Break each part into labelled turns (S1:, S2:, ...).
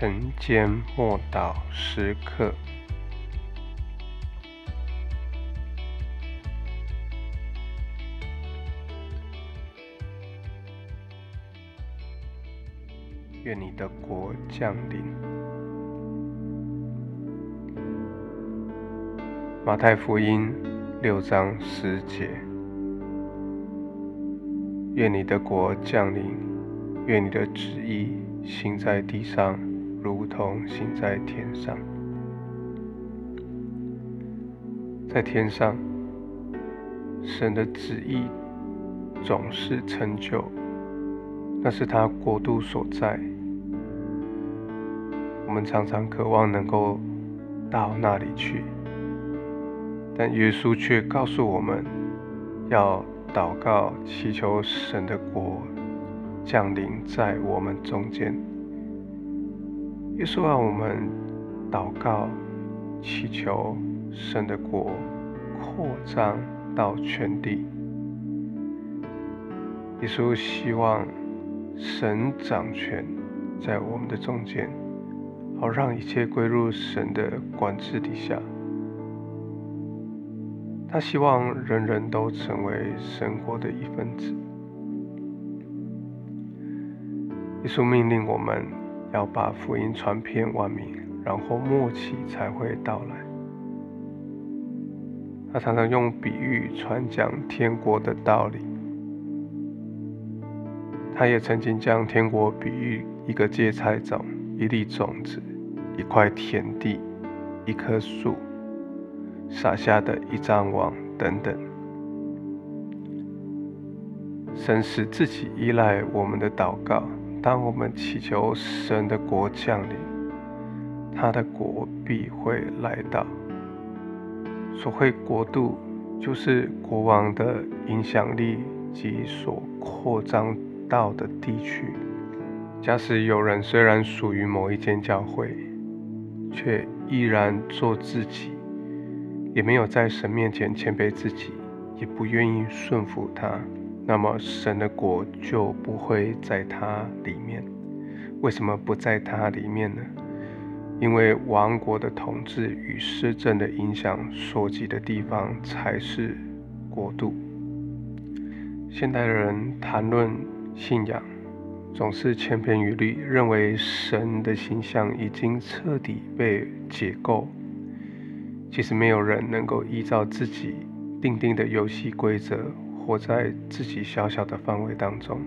S1: 晨间默祷时刻，愿你的国降临。马太福音六章十节，愿你的国降临，愿你的旨意行在地上。如同行在天上，在天上，神的旨意总是成就，那是他国度所在。我们常常渴望能够到那里去，但耶稣却告诉我们要祷告，祈求神的国降临在我们中间。耶稣让我们祷告，祈求神的国扩张到全地。耶稣希望神掌权在我们的中间，好让一切归入神的管制底下。他希望人人都成为神国的一份子。耶稣命令我们。要把福音传遍万民，然后末期才会到来。他常常用比喻传讲天国的道理。他也曾经将天国比喻一个芥菜种、一粒种子、一块田地、一棵树、撒下的一张网等等。神使自己依赖我们的祷告。当我们祈求神的国降临，他的国必会来到。所谓国度，就是国王的影响力及所扩张到的地区。假使有人虽然属于某一间教会，却依然做自己，也没有在神面前谦卑自己，也不愿意顺服他。那么神的国就不会在它里面。为什么不在它里面呢？因为王国的统治与施政的影响所及的地方才是国度。现代人谈论信仰，总是千篇一律，认为神的形象已经彻底被解构。其实没有人能够依照自己定定的游戏规则。活在自己小小的范围当中，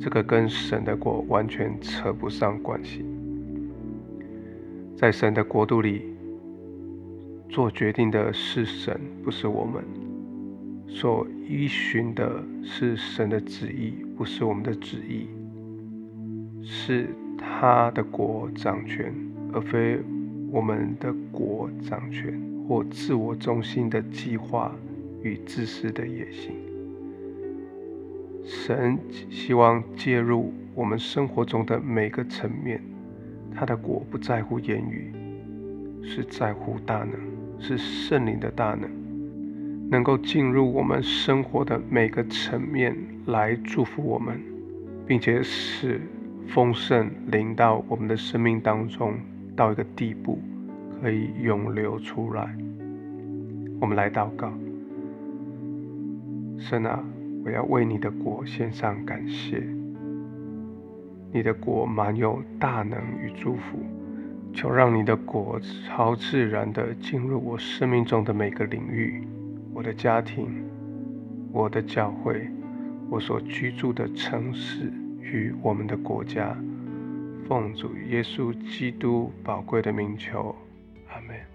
S1: 这个跟神的国完全扯不上关系。在神的国度里，做决定的是神，不是我们；所依循的是神的旨意，不是我们的旨意。是他的国掌权，而非我们的国掌权或自我中心的计划。与自私的野心，神希望介入我们生活中的每个层面。他的果不在乎言语，是在乎大能，是圣灵的大能，能够进入我们生活的每个层面来祝福我们，并且使丰盛临到我们的生命当中到一个地步，可以涌流出来。我们来祷告。神啊，我要为你的国献上感谢。你的国满有大能与祝福，求让你的国超自然的进入我生命中的每个领域，我的家庭，我的教会，我所居住的城市与我们的国家。奉主耶稣基督宝贵的名求，阿门。